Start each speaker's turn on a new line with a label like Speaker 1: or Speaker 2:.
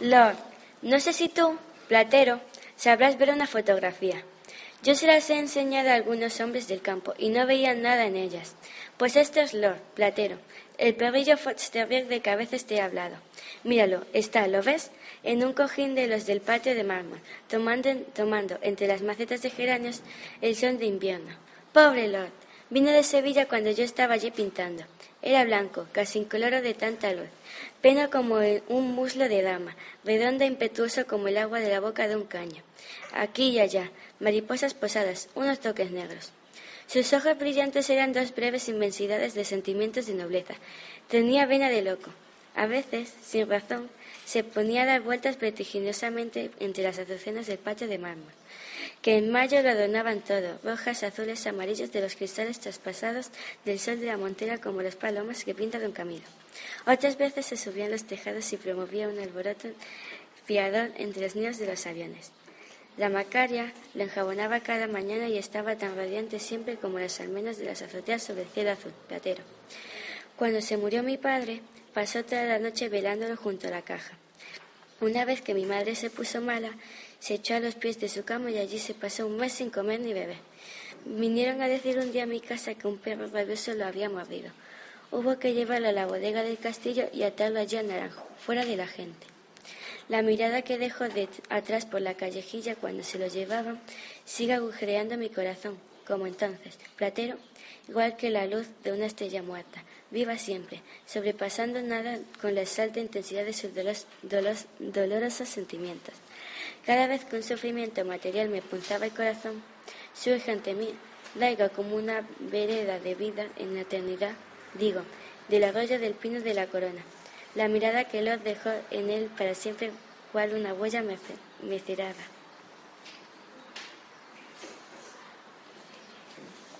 Speaker 1: Lord, no sé si tú, platero, sabrás ver una fotografía. Yo se las he enseñado a algunos hombres del campo y no veían nada en ellas. Pues este es Lord, platero, el perrillo Foxterrier de cabezas te he hablado. Míralo, está, ¿lo ves? En un cojín de los del patio de mármol, tomando, tomando entre las macetas de geranios el sol de invierno. Pobre Lord, vino de Sevilla cuando yo estaba allí pintando. Era blanco, casi incoloro de tanta luz, pena como un muslo de dama, redondo e impetuoso como el agua de la boca de un caño. Aquí y allá, mariposas posadas, unos toques negros. Sus ojos brillantes eran dos breves inmensidades de sentimientos de nobleza. Tenía vena de loco. A veces, sin razón, se ponía a dar vueltas vertiginosamente entre las azucenas del patio de mármol que en mayo lo adornaban todo, rojas, azules, amarillos de los cristales traspasados del sol de la montera como las palomas que pintan un camino. Otras veces se subían los tejados y promovía un alboroto fiador entre los nidos de los aviones. La Macaria lo enjabonaba cada mañana y estaba tan radiante siempre como las almenas de las azoteas sobre el cielo azul, platero. Cuando se murió mi padre, pasó toda la noche velándolo junto a la caja. Una vez que mi madre se puso mala, se echó a los pies de su cama y allí se pasó un mes sin comer ni beber. Vinieron a decir un día a mi casa que un perro rabioso lo había mordido. Hubo que llevarlo a la bodega del castillo y atarlo allí a Naranjo, fuera de la gente. La mirada que dejó de atrás por la callejilla cuando se lo llevaban sigue agujereando mi corazón, como entonces, platero, igual que la luz de una estrella muerta, viva siempre, sobrepasando nada con la exalta intensidad de sus dolorosos sentimientos. Cada vez que un sufrimiento material me punzaba el corazón, surge ante mí, larga como una vereda de vida en la eternidad, digo, del arroyo del pino de la corona, la mirada que Lord dejó en él para siempre, cual una huella me, me